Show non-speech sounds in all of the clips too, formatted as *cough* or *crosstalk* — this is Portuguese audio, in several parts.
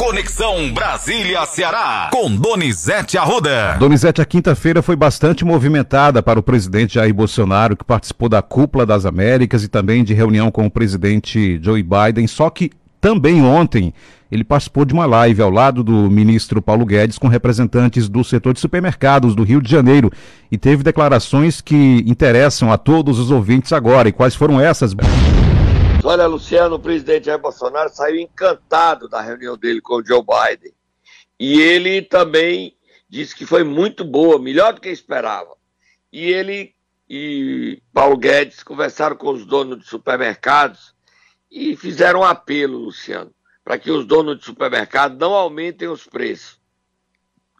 Conexão Brasília-Ceará, com Donizete Arruda. Donizete, a quinta-feira foi bastante movimentada para o presidente Jair Bolsonaro, que participou da Cúpula das Américas e também de reunião com o presidente Joe Biden. Só que também ontem ele participou de uma live ao lado do ministro Paulo Guedes com representantes do setor de supermercados do Rio de Janeiro e teve declarações que interessam a todos os ouvintes agora. E quais foram essas? Olha, Luciano, o presidente Jair Bolsonaro saiu encantado da reunião dele com o Joe Biden. E ele também disse que foi muito boa, melhor do que esperava. E ele e Paulo Guedes conversaram com os donos de supermercados e fizeram um apelo, Luciano, para que os donos de supermercado não aumentem os preços.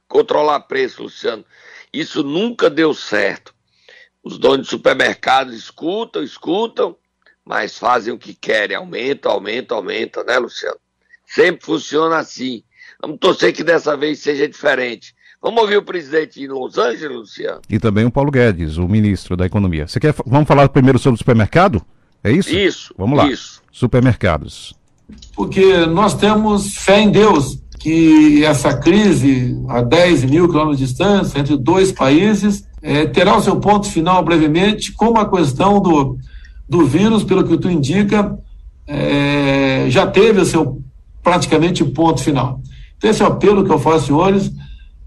Controlar preço, Luciano. Isso nunca deu certo. Os donos de supermercados escutam, escutam mas fazem o que querem, aumenta, aumenta, aumenta, né, Luciano? Sempre funciona assim. Vamos torcer que dessa vez seja diferente. Vamos ouvir o presidente em Los Angeles, Luciano? E também o Paulo Guedes, o ministro da Economia. Você quer, vamos falar primeiro sobre o supermercado? É isso? Isso. Vamos lá. Isso. Supermercados. Porque nós temos fé em Deus que essa crise, a 10 mil quilômetros de distância, entre dois países, é, terá o seu ponto final brevemente, como a questão do do vírus, pelo que tu indica, é, já teve o seu praticamente ponto final. Então, esse é o apelo que eu faço, senhores.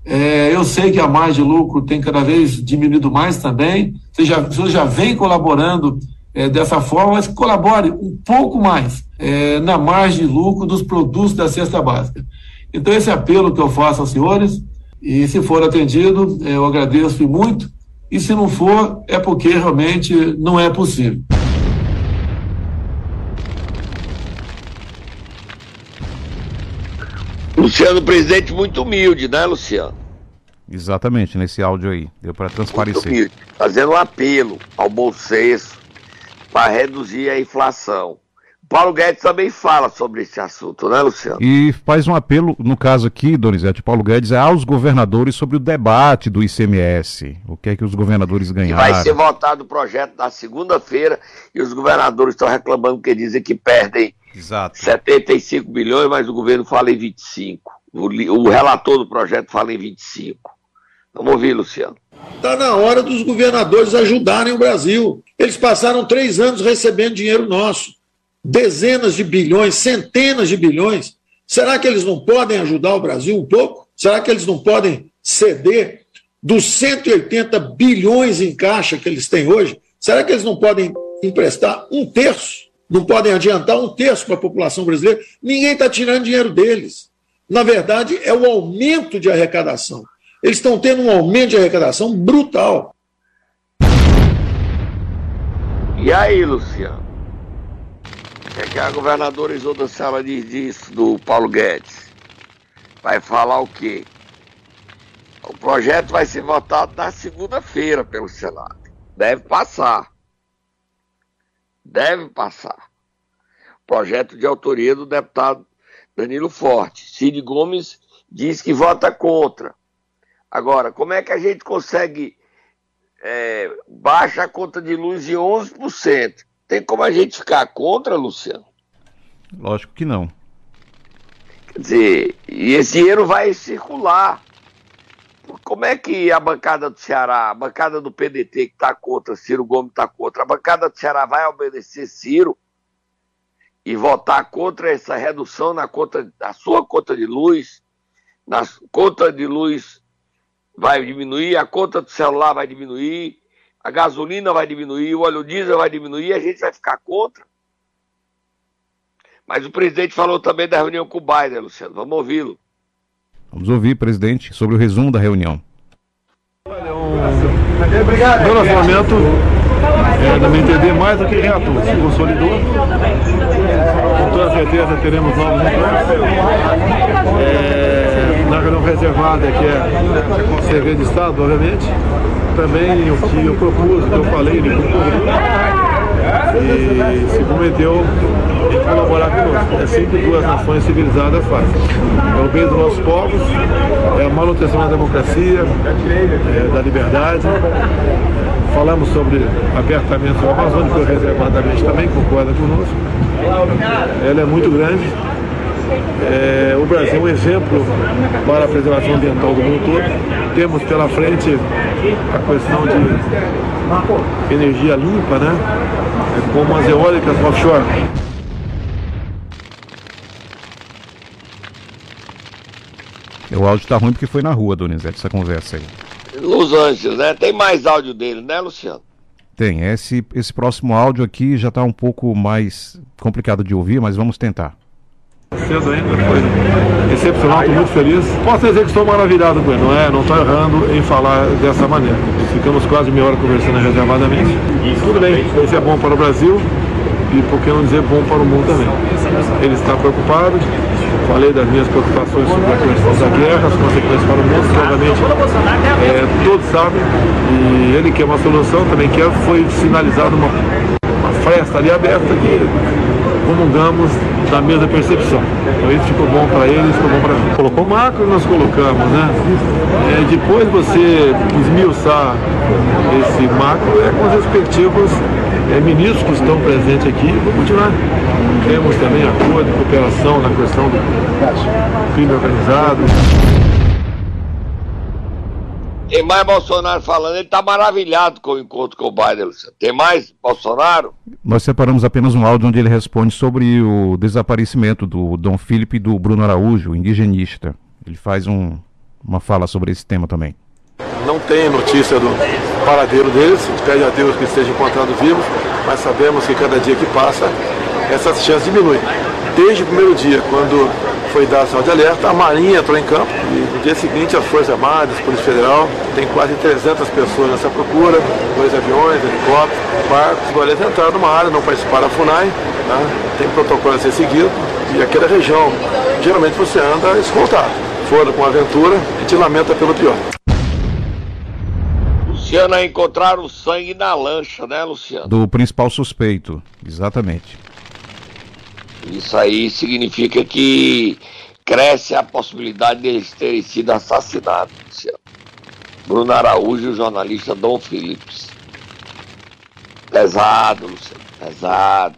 É, eu sei que a margem de lucro tem cada vez diminuído mais também. Você já, você já vem colaborando é, dessa forma, mas colabore um pouco mais é, na margem de lucro dos produtos da cesta básica. Então, esse apelo que eu faço aos senhores, e se for atendido, eu agradeço muito. E se não for, é porque realmente não é possível. Luciano, presidente muito humilde, né, Luciano? Exatamente, nesse áudio aí. Deu para transparecer. Muito humilde, fazendo um apelo ao bom senso para reduzir a inflação. Paulo Guedes também fala sobre esse assunto, né, Luciano? E faz um apelo, no caso aqui, Donizete, Paulo Guedes, é aos governadores sobre o debate do ICMS. O que é que os governadores ganharam? vai ser votado o projeto na segunda-feira e os governadores estão reclamando porque dizem que perdem Exato. 75 bilhões, mas o governo fala em 25. O, o relator do projeto fala em 25. Vamos ouvir, Luciano. Está na hora dos governadores ajudarem o Brasil. Eles passaram três anos recebendo dinheiro nosso dezenas de bilhões, centenas de bilhões. Será que eles não podem ajudar o Brasil um pouco? Será que eles não podem ceder dos 180 bilhões em caixa que eles têm hoje? Será que eles não podem emprestar um terço? Não podem adiantar um terço para a população brasileira? Ninguém está tirando dinheiro deles. Na verdade, é o aumento de arrecadação. Eles estão tendo um aumento de arrecadação brutal. E aí, Luciano? O que, é que a governadora Isolda Sala diz disso, do Paulo Guedes? Vai falar o quê? O projeto vai ser votado na segunda-feira pelo Senado. Deve passar. Deve passar. Projeto de autoria do deputado Danilo Forte. Cid Gomes diz que vota contra. Agora, como é que a gente consegue é, baixa a conta de luz de 11%? Tem como a gente ficar contra, Luciano? Lógico que não. Quer dizer, e esse dinheiro vai circular. Como é que a bancada do Ceará, a bancada do PDT que está contra, Ciro Gomes está contra, a bancada do Ceará vai obedecer Ciro e votar contra essa redução na conta, na sua conta de luz, na conta de luz vai diminuir, a conta do celular vai diminuir, a gasolina vai diminuir, o óleo diesel vai diminuir, a gente vai ficar contra. Mas o presidente falou também da reunião com o Biden, Luciano. Vamos ouvi-lo. Vamos ouvir, presidente, sobre o resumo da reunião. Meu relacionamento, é, na minha entender, mais do que reator, se consolidou. Com toda certeza teremos novos encontros. É, na reunião reservada, que é segredo de Estado, obviamente também o que eu propus, o que eu falei, ele concordou e se comprometeu em colaborar conosco. É sempre duas nações civilizadas fazem. É o bem dos nossos povos, é a manutenção da democracia, é, da liberdade. Falamos sobre apertamento amazônico, reservadamente também concorda conosco. Ela é muito grande, É, o Brasil é um exemplo para a preservação ambiental do mundo todo. Temos pela frente a questão de energia limpa, né? É como as eólicas offshore. O áudio tá ruim porque foi na rua, Donizete, essa conversa aí. Los Angeles, né? Tem mais áudio dele, né, Luciano? Tem. Esse, esse próximo áudio aqui já tá um pouco mais complicado de ouvir, mas vamos tentar. Cedo ainda, foi excepcional, estou muito feliz. Posso dizer que estou maravilhado com ele, não é? Não estou errando em falar dessa maneira. Ficamos quase meia hora conversando reservadamente. Tudo bem, isso é bom para o Brasil e por que não dizer bom para o mundo também. Ele está preocupado, falei das minhas preocupações sobre a questão da guerra, as consequências para o mundo, que obviamente é, todos sabem, e ele quer uma solução, também quer, foi sinalizada uma, uma fresta ali aberta que comungamos da mesma percepção. Então isso ficou bom para eles, ficou bom para mim. Colocou macro nós colocamos, né? É, depois você esmiuçar esse macro é com os respectivos é, ministros que estão presentes aqui, vou continuar. Temos também acordo cooperação na questão do crime organizado. Tem mais Bolsonaro falando, ele está maravilhado com o encontro com o Biden. Tem mais Bolsonaro? Nós separamos apenas um áudio onde ele responde sobre o desaparecimento do Dom Felipe e do Bruno Araújo, indigenista. Ele faz um, uma fala sobre esse tema também. Não tem notícia do paradeiro deles, pede a Deus que estejam encontrados vivos, mas sabemos que cada dia que passa, essas chances diminuem. Desde o primeiro dia, quando foi dado sinal de alerta, a Marinha entrou em campo e no dia seguinte as Forças Armadas, a Polícia Federal, tem quase 300 pessoas nessa procura, dois aviões, helicópteros, barcos, agora eles entraram numa área, não participaram da FUNAI, né? tem protocolo a ser seguido e aquela região, geralmente você anda escoltado. Foram com aventura, a gente lamenta pelo pior. Luciano, encontraram sangue na lancha, né, Luciano? Do principal suspeito, exatamente. Isso aí significa que cresce a possibilidade de eles terem sido assassinados. Bruno Araújo e o jornalista Dom Phillips. Pesado, Luciano, pesado.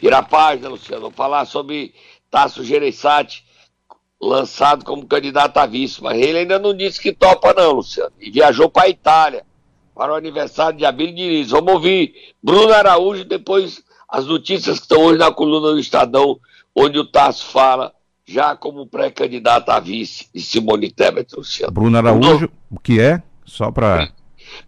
Vira a página, Luciano. Vou falar sobre Tasso Gereissati, lançado como candidato a vice, mas ele ainda não disse que topa não, Luciano. E viajou para a Itália, para o aniversário de Abílio Diniz. Vamos ouvir Bruno Araújo depois as notícias que estão hoje na coluna do Estadão, onde o Tasso fala já como pré-candidato a vice de Simone Tebet, Luciano. Bruno Araújo, o que é? Só para.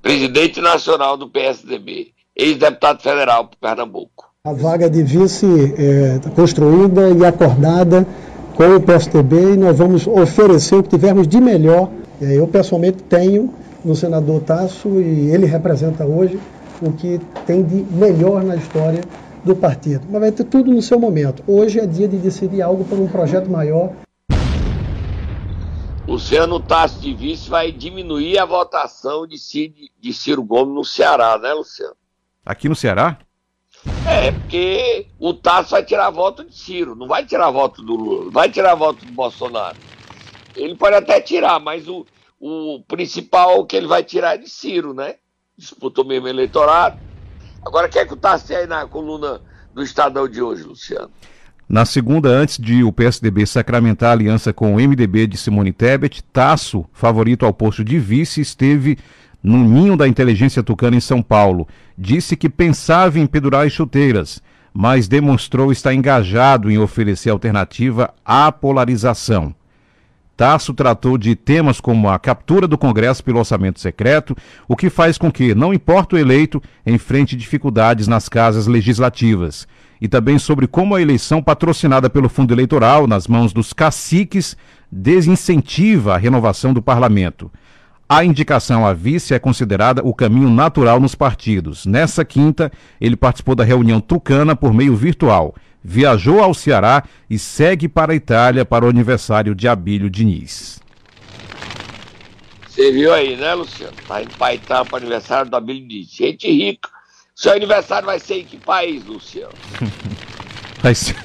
Presidente nacional do PSDB, ex-deputado federal para Pernambuco. A vaga de vice é, construída e acordada com o PSDB e nós vamos oferecer o que tivermos de melhor. Eu pessoalmente tenho no senador Tasso e ele representa hoje o que tem de melhor na história do partido. Mas vai ter tudo no seu momento. Hoje é dia de decidir algo por um projeto maior. Luciano Tassi de vice vai diminuir a votação de Ciro, de Ciro Gomes no Ceará, né, Luciano? Aqui no Ceará? É, porque o Tasso vai tirar voto de Ciro, não vai tirar voto do Lula, não vai tirar voto do Bolsonaro. Ele pode até tirar, mas o, o principal que ele vai tirar é de Ciro, né? Disputou mesmo eleitorado. Agora, quer que o Tassi aí na coluna do Estadão de hoje, Luciano? Na segunda, antes de o PSDB sacramentar a aliança com o MDB de Simone Tebet, Tasso, favorito ao posto de vice, esteve no ninho da inteligência tucana em São Paulo. Disse que pensava em pendurar as chuteiras, mas demonstrou estar engajado em oferecer alternativa à polarização. Tasso tratou de temas como a captura do Congresso pelo orçamento secreto, o que faz com que, não importa o eleito, enfrente dificuldades nas casas legislativas. E também sobre como a eleição patrocinada pelo fundo eleitoral, nas mãos dos caciques, desincentiva a renovação do parlamento. A indicação a vice é considerada o caminho natural nos partidos. Nessa quinta, ele participou da reunião tucana por meio virtual viajou ao Ceará e segue para a Itália para o aniversário de Abílio Diniz. Você viu aí, né, Luciano? Tá indo para a Itália para o aniversário do Abílio Diniz. Gente rica. Seu aniversário vai ser em que país, Luciano? *laughs* vai ser...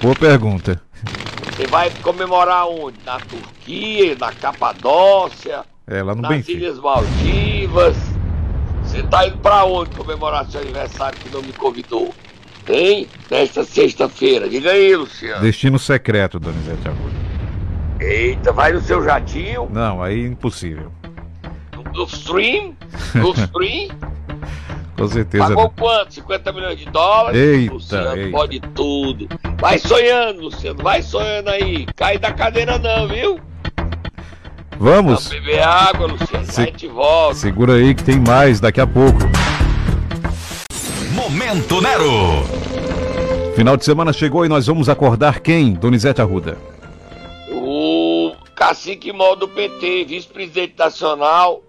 Boa pergunta. Você vai comemorar onde? Na Turquia, na Capadócia? É, lá no nas Benfica. Ilhas Maldivas? Você tá indo para onde comemorar seu aniversário que não me convidou? Tem nesta sexta-feira. Diga aí, Luciano. Destino secreto, Donizete Arruda. Eita, vai no seu jatinho? Não, aí impossível. No Gulfstream? Gulfstream? *laughs* Com certeza. Pagou quanto? 50 milhões de dólares? Eita, Luciano, eita. pode tudo. Vai sonhando, Luciano. Vai sonhando aí. Cai da cadeira não, viu? Vamos. Não beber água, Luciano. Se- Vai te volta. Segura aí que tem mais daqui a pouco. Momento Nero. Final de semana chegou e nós vamos acordar quem, Donizete Arruda? O cacique mó do PT, vice-presidente nacional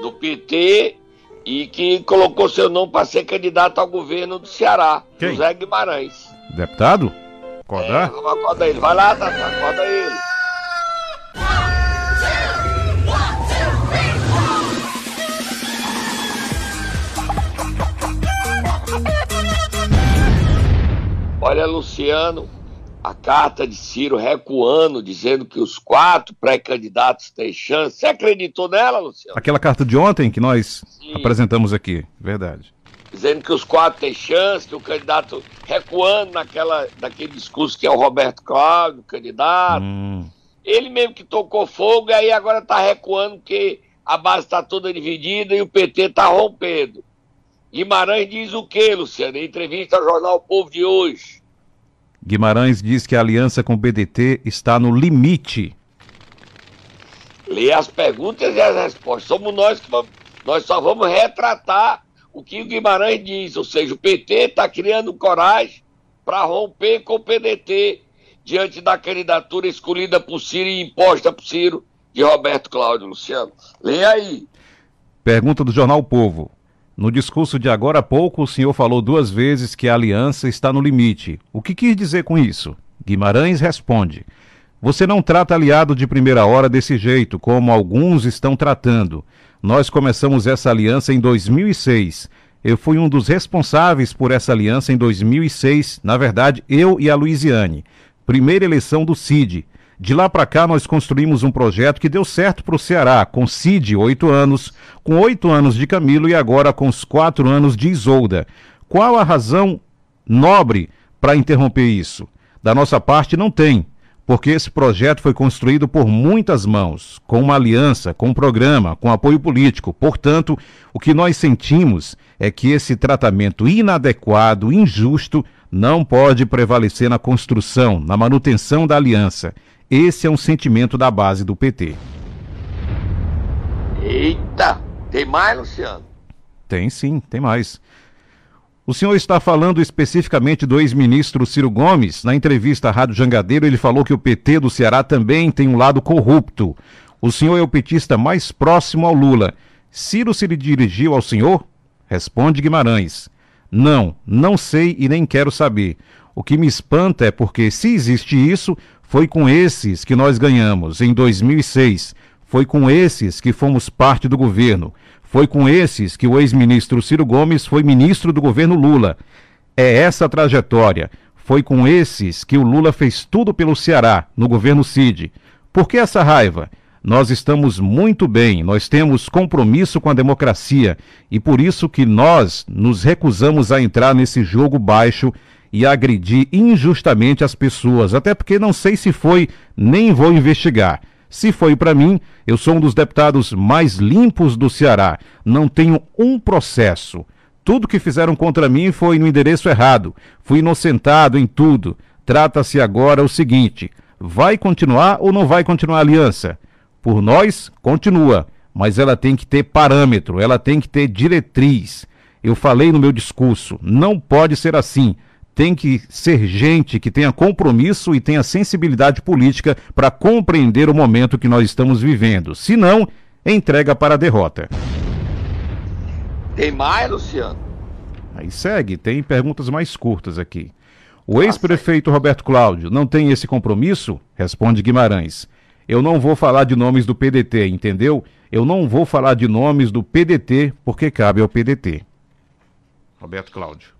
do PT e que colocou seu nome para ser candidato ao governo do Ceará, Quem? José Guimarães. Deputado? É, Acordar? vamos acordar ele. Vai lá, Tata, acorda ele. Olha, Luciano, a carta de Ciro recuando, dizendo que os quatro pré-candidatos têm chance. Você acreditou nela, Luciano? Aquela carta de ontem que nós Sim. apresentamos aqui, verdade. Dizendo que os quatro têm chance, que o candidato recuando naquela, naquele discurso que é o Roberto Cláudio, candidato. Hum, Ele mesmo que tocou fogo e aí agora tá recuando porque a base está toda dividida e o PT tá rompendo. Guimarães diz o que, Luciano? Em entrevista ao jornal O Povo de hoje. Guimarães diz que a aliança com o BDT está no limite. Lê as perguntas e as respostas. Somos nós que vamos, nós só vamos retratar o que o Guimarães diz, ou seja, o PT está criando coragem para romper com o PDT diante da candidatura escolhida por Ciro e imposta por Ciro de Roberto Cláudio Luciano. Lê aí. Pergunta do jornal O Povo. No discurso de agora há pouco, o senhor falou duas vezes que a aliança está no limite. O que quis dizer com isso? Guimarães responde: Você não trata aliado de primeira hora desse jeito, como alguns estão tratando. Nós começamos essa aliança em 2006. Eu fui um dos responsáveis por essa aliança em 2006, na verdade, eu e a Luiziane. Primeira eleição do CID. De lá para cá, nós construímos um projeto que deu certo para o Ceará, com Cid, oito anos, com oito anos de Camilo e agora com os quatro anos de Isolda. Qual a razão nobre para interromper isso? Da nossa parte, não tem, porque esse projeto foi construído por muitas mãos, com uma aliança, com um programa, com apoio político. Portanto, o que nós sentimos é que esse tratamento inadequado, injusto, não pode prevalecer na construção, na manutenção da aliança. Esse é um sentimento da base do PT. Eita! Tem mais, Luciano? Tem sim, tem mais. O senhor está falando especificamente do ex-ministro Ciro Gomes. Na entrevista à Rádio Jangadeiro, ele falou que o PT do Ceará também tem um lado corrupto. O senhor é o petista mais próximo ao Lula. Ciro se dirigiu ao senhor? Responde Guimarães. Não, não sei e nem quero saber. O que me espanta é porque, se existe isso, foi com esses que nós ganhamos em 2006. Foi com esses que fomos parte do governo. Foi com esses que o ex-ministro Ciro Gomes foi ministro do governo Lula. É essa trajetória. Foi com esses que o Lula fez tudo pelo Ceará, no governo Cid. Por que essa raiva? Nós estamos muito bem, nós temos compromisso com a democracia e por isso que nós nos recusamos a entrar nesse jogo baixo e agredir injustamente as pessoas, até porque não sei se foi, nem vou investigar. Se foi para mim, eu sou um dos deputados mais limpos do Ceará. Não tenho um processo. Tudo que fizeram contra mim foi no endereço errado. Fui inocentado em tudo. Trata-se agora o seguinte: vai continuar ou não vai continuar a aliança? Por nós, continua, mas ela tem que ter parâmetro, ela tem que ter diretriz. Eu falei no meu discurso, não pode ser assim. Tem que ser gente que tenha compromisso e tenha sensibilidade política para compreender o momento que nós estamos vivendo. Se não, entrega para a derrota. Tem mais, Luciano? Aí segue, tem perguntas mais curtas aqui. O ex-prefeito Roberto Cláudio não tem esse compromisso? Responde Guimarães. Eu não vou falar de nomes do PDT, entendeu? Eu não vou falar de nomes do PDT porque cabe ao PDT. Roberto Cláudio.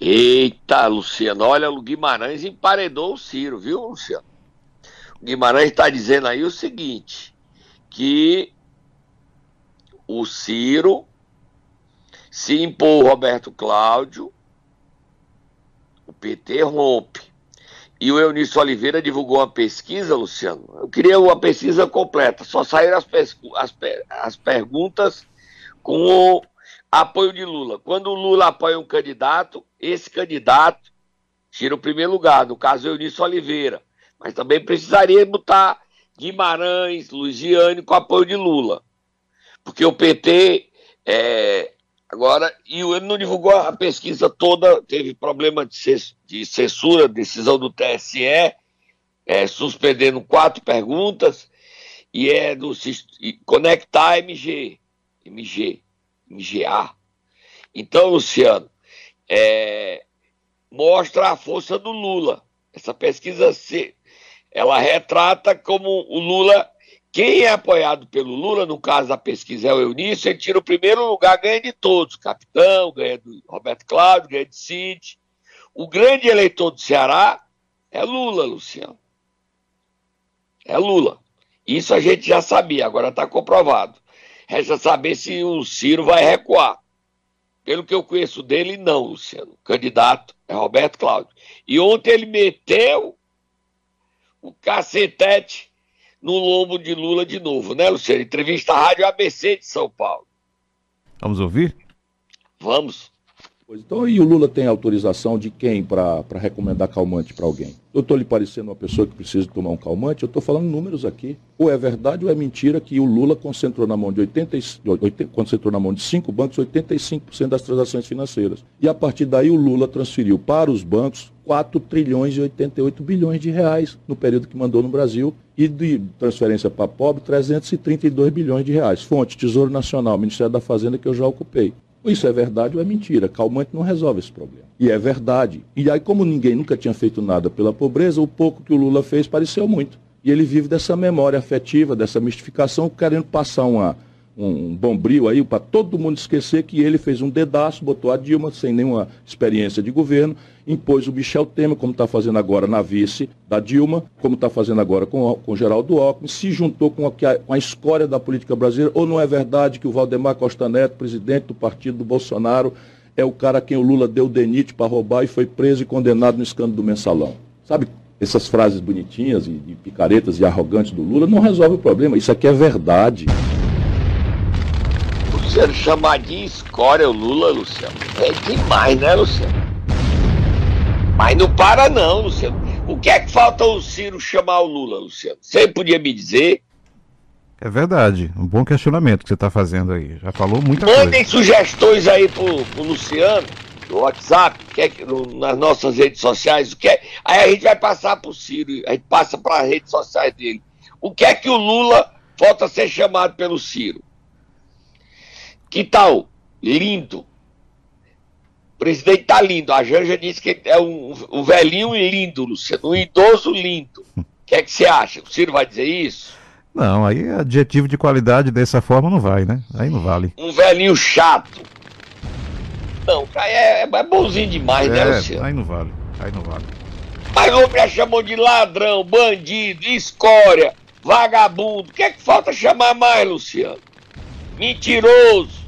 Eita, Luciano, olha, o Guimarães emparedou o Ciro, viu, Luciano? O Guimarães está dizendo aí o seguinte, que o Ciro se impôs o Roberto Cláudio o PT rompe. E o Eunício Oliveira divulgou uma pesquisa, Luciano. Eu queria uma pesquisa completa. Só saíram as, as, as perguntas com o apoio de Lula. Quando o Lula apoia um candidato, esse candidato tira o primeiro lugar, no caso Eunício Oliveira. Mas também precisaria botar Guimarães, Luiziane com apoio de Lula. Porque o PT é, agora, e ele não divulgou a pesquisa toda, teve problema de censura, decisão do TSE, é, suspendendo quatro perguntas, e é do Conectar MG, MG, MGA. Então, Luciano, é, mostra a força do Lula. Essa pesquisa se, ela retrata como o Lula, quem é apoiado pelo Lula, no caso da pesquisa é o Eunício, ele tira o primeiro lugar, ganha de todos, capitão, ganha do Roberto Cláudio, ganha de Cid. O grande eleitor do Ceará é Lula, Luciano. É Lula. Isso a gente já sabia, agora está comprovado. Resta saber se o Ciro vai recuar. Pelo que eu conheço dele, não, Luciano. O candidato é Roberto Cláudio. E ontem ele meteu o cacetete no lombo de Lula de novo, né, Luciano? Entrevista à Rádio ABC de São Paulo. Vamos ouvir? Vamos. Então, e o Lula tem autorização de quem para recomendar calmante para alguém? Eu estou lhe parecendo uma pessoa que precisa tomar um calmante? Eu estou falando números aqui. Ou é verdade ou é mentira que o Lula concentrou na mão de 80, 80 concentrou na mão de cinco bancos 85% das transações financeiras. E a partir daí o Lula transferiu para os bancos 4 trilhões e 88 bilhões de reais no período que mandou no Brasil e de transferência para pobre 332 bilhões de reais. Fonte Tesouro Nacional, Ministério da Fazenda que eu já ocupei. Isso é verdade ou é mentira? Calmante não resolve esse problema. E é verdade. E aí, como ninguém nunca tinha feito nada pela pobreza, o pouco que o Lula fez pareceu muito. E ele vive dessa memória afetiva, dessa mistificação, querendo passar uma, um bombril aí para todo mundo esquecer que ele fez um dedaço, botou a Dilma sem nenhuma experiência de governo, impôs o Michel Temer, como está fazendo agora na vice da Dilma, como está fazendo agora com, o Geraldo Alckmin, se juntou com a, com a escória da política brasileira, ou não é verdade que o Valdemar Costa Neto, presidente do partido do Bolsonaro, é o cara a quem o Lula deu denite para roubar e foi preso e condenado no escândalo do mensalão. Sabe, essas frases bonitinhas e picaretas e arrogantes do Lula não resolve o problema, isso aqui é verdade. Luciano, chamar de escória o Lula, Luciano, é demais, né, Luciano? Mas não para não, Luciano. O que é que falta o Ciro chamar o Lula, Luciano? Você podia me dizer? É verdade, um bom questionamento que você está fazendo aí. Já falou muita Mandem coisa. Mandem sugestões aí pro, pro Luciano, no WhatsApp, que é, no, nas nossas redes sociais. O que é, aí a gente vai passar pro Ciro, a gente passa para as redes sociais dele. O que é que o Lula falta ser chamado pelo Ciro? Que tal? Lindo. O presidente tá lindo. A Janja disse que é um, um velhinho lindo, Luciano. Um idoso lindo. O que é que você acha? O Ciro vai dizer isso? Não, aí adjetivo de qualidade dessa forma não vai, né? Aí não vale. Um velhinho chato. Não, é, é bonzinho demais, né, é, né, Luciano? Aí não vale. Aí não vale. Mas o homem já chamou de ladrão, bandido, escória, vagabundo. O que é que falta chamar mais, Luciano? Mentiroso.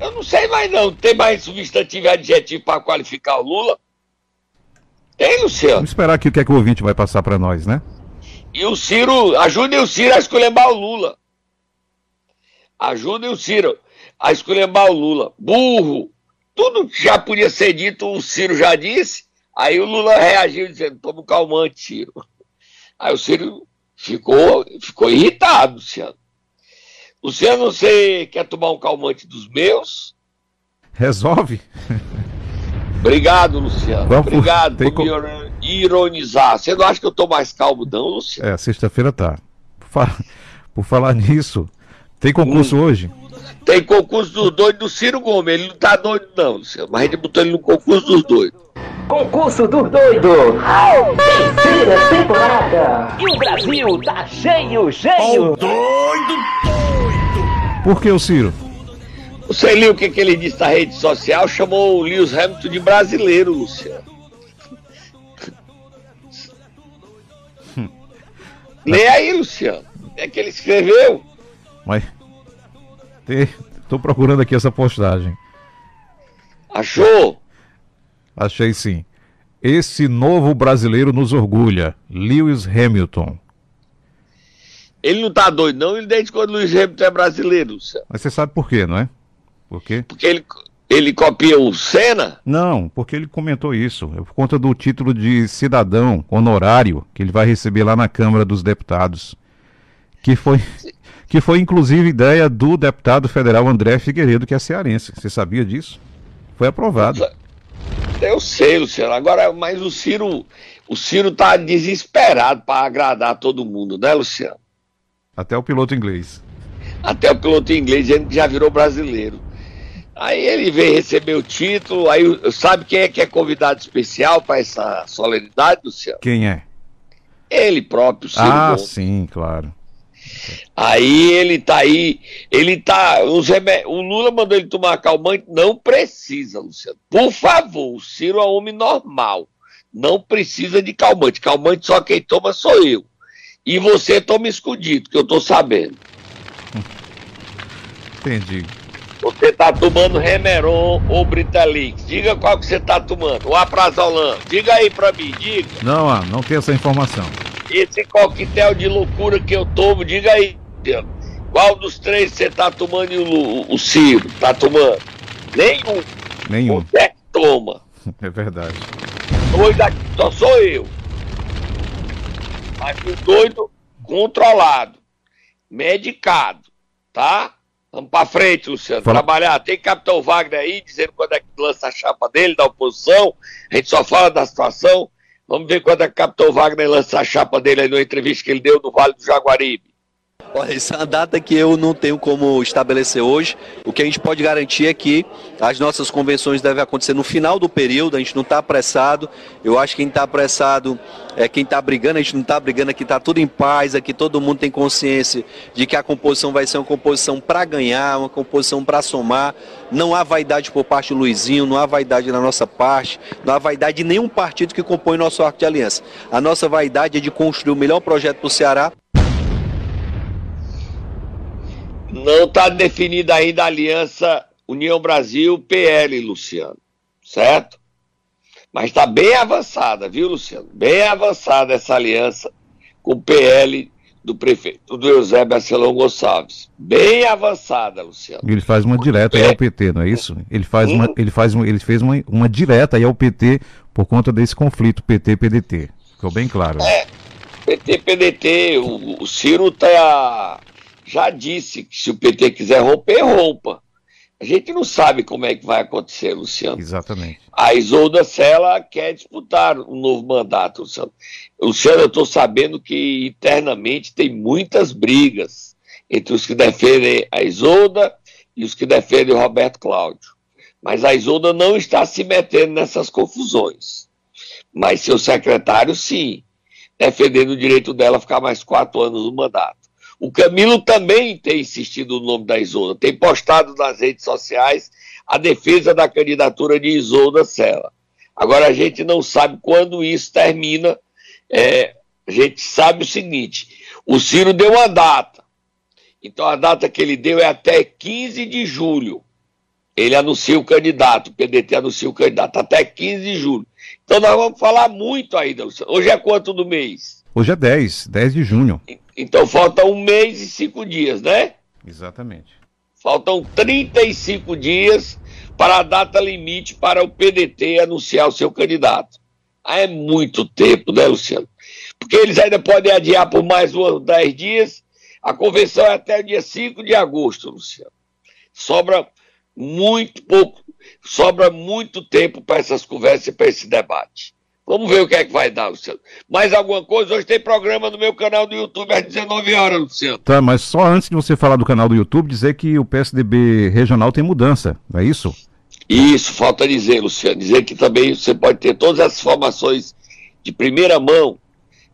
Eu não sei mais não. Tem mais substantivo e adjetivo para qualificar o Lula? Tem, Luciano. Vamos esperar aqui o que é que o ouvinte vai passar para nós, né? E o Ciro, ajudem o Ciro a escolher o Lula. Ajudem o Ciro a escolher o Lula. Burro. Tudo que já podia ser dito, o Ciro já disse. Aí o Lula reagiu dizendo, toma um calmante, Ciro. Aí o Ciro ficou, ficou irritado, Luciano. Luciano, você quer tomar um calmante dos meus? Resolve. Obrigado, Luciano. Vamos Obrigado por, por me ironizar. Você não acha que eu tô mais calmo, não, Luciano? É, sexta-feira tá. Por, fa... por, falar nisso, tem concurso hum. hoje? Tem concurso dos doidos do Ciro Gomes. Ele não tá doido, não, Luciano. Mas a gente botou ele no concurso dos doidos. Concurso do doido! Terceira temporada! E o Brasil tá cheio, cheio! Oh, doido! Por que o Ciro? Você leu o que, que ele disse na rede social? Chamou o Lewis Hamilton de brasileiro, Luciano. Hum. Lê aí, Luciano. É que ele escreveu. Mas. Estou procurando aqui essa postagem. Achou? Achei sim. Esse novo brasileiro nos orgulha, Lewis Hamilton. Ele não tá doido, não, ele desde quando o Luiz Hamilton é brasileiro, Luciano. Mas você sabe por quê, não é? Por quê? Porque ele, ele copia o Senna? Não, porque ele comentou isso. É por conta do título de cidadão honorário que ele vai receber lá na Câmara dos Deputados. Que foi, *laughs* que foi inclusive ideia do deputado federal André Figueiredo, que é cearense. Você sabia disso? Foi aprovado. Eu sei, Luciano. Agora, mas o Ciro, o Ciro tá desesperado para agradar todo mundo, né, Luciano? Até o piloto inglês. Até o piloto inglês que já virou brasileiro. Aí ele veio receber o título, aí sabe quem é que é convidado especial para essa solenidade, Luciano? Quem é? Ele próprio, Ciro Ah, Gomes. sim, claro. Aí ele tá aí, ele tá. Os remé- O Lula mandou ele tomar calmante, não precisa, Luciano. Por favor, o Ciro é homem normal. Não precisa de calmante. Calmante só quem toma sou eu. E você toma escondido, que eu tô sabendo. Entendi. Você tá tomando Remeron ou Britalix. Diga qual que você tá tomando. O Aprazolam. Diga aí pra mim, diga. Não, ah, não tem essa informação. Esse coquetel de loucura que eu tomo, diga aí. Qual dos três você tá tomando e o, Lu- o Ciro tá tomando? Nenhum. Nenhum. Você é que toma. *laughs* É verdade. Doido aqui só sou eu. Mas o doido controlado. Medicado. Tá? Vamos pra frente, Luciano. Fala- Trabalhar. Tem Capitão Wagner aí dizendo quando é que lança a chapa dele, da oposição. A gente só fala da situação. Vamos ver quando é que o Capitão Wagner lança a chapa dele aí numa entrevista que ele deu no Vale do Jaguaribe. Olha, isso é uma data que eu não tenho como estabelecer hoje. O que a gente pode garantir é que as nossas convenções devem acontecer no final do período, a gente não está apressado. Eu acho que quem está apressado é quem está brigando, a gente não está brigando aqui, está tudo em paz, aqui todo mundo tem consciência de que a composição vai ser uma composição para ganhar, uma composição para somar. Não há vaidade por parte do Luizinho, não há vaidade da nossa parte, não há vaidade de nenhum partido que compõe nosso arco de aliança. A nossa vaidade é de construir o melhor projeto para o Ceará. Não está definida ainda a aliança União Brasil-PL, Luciano. Certo? Mas está bem avançada, viu, Luciano? Bem avançada essa aliança com o PL do prefeito do Eusébio Barcelão Gonçalves. Bem avançada, Luciano. Ele faz uma direta aí ao PT, não é isso? Ele faz uma, ele faz uma, ele fez uma, uma direta aí ao PT por conta desse conflito PT-PDT. Ficou bem claro. né? PT, PDT, o, o Ciro tá, já disse que se o PT quiser romper, rompa. A gente não sabe como é que vai acontecer, Luciano. Exatamente. A Isolda Sela quer disputar um novo mandato, Luciano. Luciano, eu estou sabendo que internamente tem muitas brigas entre os que defendem a Isolda e os que defendem o Roberto Cláudio. Mas a Isolda não está se metendo nessas confusões. Mas seu secretário, sim, defendendo o direito dela a ficar mais quatro anos no mandato. O Camilo também tem insistido no nome da Isolda, tem postado nas redes sociais a defesa da candidatura de Isolda Sela. Agora a gente não sabe quando isso termina. É, a gente sabe o seguinte: o Ciro deu uma data. Então a data que ele deu é até 15 de julho. Ele anuncia o candidato, o PDT anuncia o candidato até 15 de julho. Então nós vamos falar muito ainda. Hoje é quanto do mês? Hoje é 10, 10 de junho. Então falta um mês e cinco dias, né? Exatamente. Faltam 35 dias para a data limite para o PDT anunciar o seu candidato. Ah, é muito tempo, né, Luciano? Porque eles ainda podem adiar por mais uns 10 dias. A convenção é até o dia 5 de agosto, Luciano. Sobra muito pouco, sobra muito tempo para essas conversas e para esse debate. Vamos ver o que é que vai dar, Luciano. Mais alguma coisa? Hoje tem programa no meu canal do YouTube às 19 horas, Luciano. Tá, mas só antes de você falar do canal do YouTube, dizer que o PSDB regional tem mudança, não é isso? Isso, falta dizer, Luciano. Dizer que também você pode ter todas as informações de primeira mão.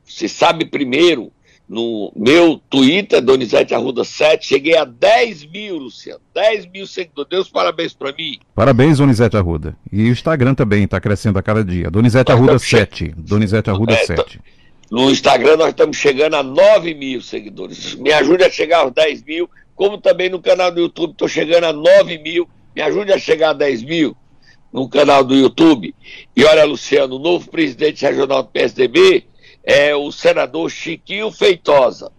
Você sabe primeiro, no meu Twitter, Donizete Arruda 7, cheguei a 10 mil, Luciano. 10 mil seguidores. Deus parabéns para mim. Parabéns, Donizete Arruda. E o Instagram também está crescendo a cada dia. Donizete Arruda estamos che- 7. Donizete Arruda É, 7. No Instagram nós estamos chegando a 9 mil seguidores. Me ajude a chegar aos 10 mil, como também no canal do YouTube estou chegando a 9 mil. Me ajude a chegar a 10 mil. no canal do YouTube. E olha, Luciano, o novo presidente regional do PSDB é o senador Chiquinho Feitosa.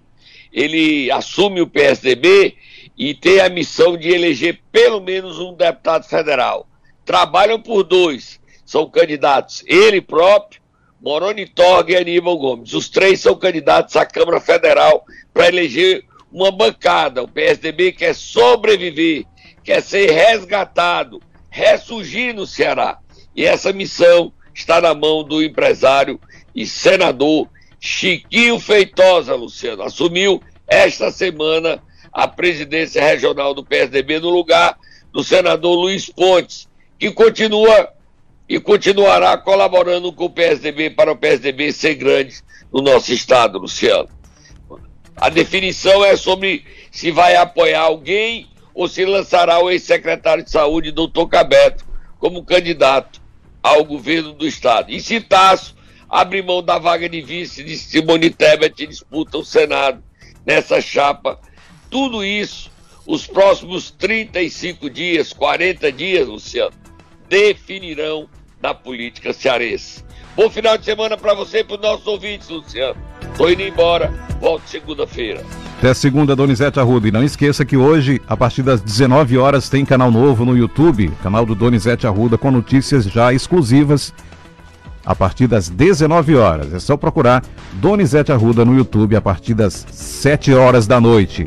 Ele assume o PSDB e tem a missão de eleger pelo menos um deputado federal. Trabalham por dois, são candidatos ele próprio, Moroni Torga e Aníbal Gomes. Os três são candidatos à Câmara Federal para eleger uma bancada. O PSDB quer sobreviver, quer ser resgatado, ressurgir no Ceará. E essa missão está na mão do empresário e senador Chiquinho Feitosa, Luciano. Assumiu esta semana a presidência regional do PSDB no lugar do senador Luiz Pontes, que continua e continuará colaborando com o PSDB para o PSDB ser grande no nosso estado, Luciano. A definição é sobre se vai apoiar alguém ou se lançará o ex-secretário de saúde, doutor Cabeto, como candidato ao governo do estado. E se Tasso abre mão da vaga de vice de Simone Tebet e disputa o Senado nessa chapa. Tudo isso, os próximos 35 dias, 40 dias, Luciano, definirão na política cearense. Bom final de semana para você e para os nossos ouvintes, Luciano. Tô indo embora, volto segunda-feira. Até segunda, Donizete Arruda. E não esqueça que hoje, a partir das 19 horas, tem canal novo no YouTube, canal do Donizete Arruda, com notícias já exclusivas a partir das 19 horas. É só procurar Donizete Arruda no YouTube a partir das 7 horas da noite.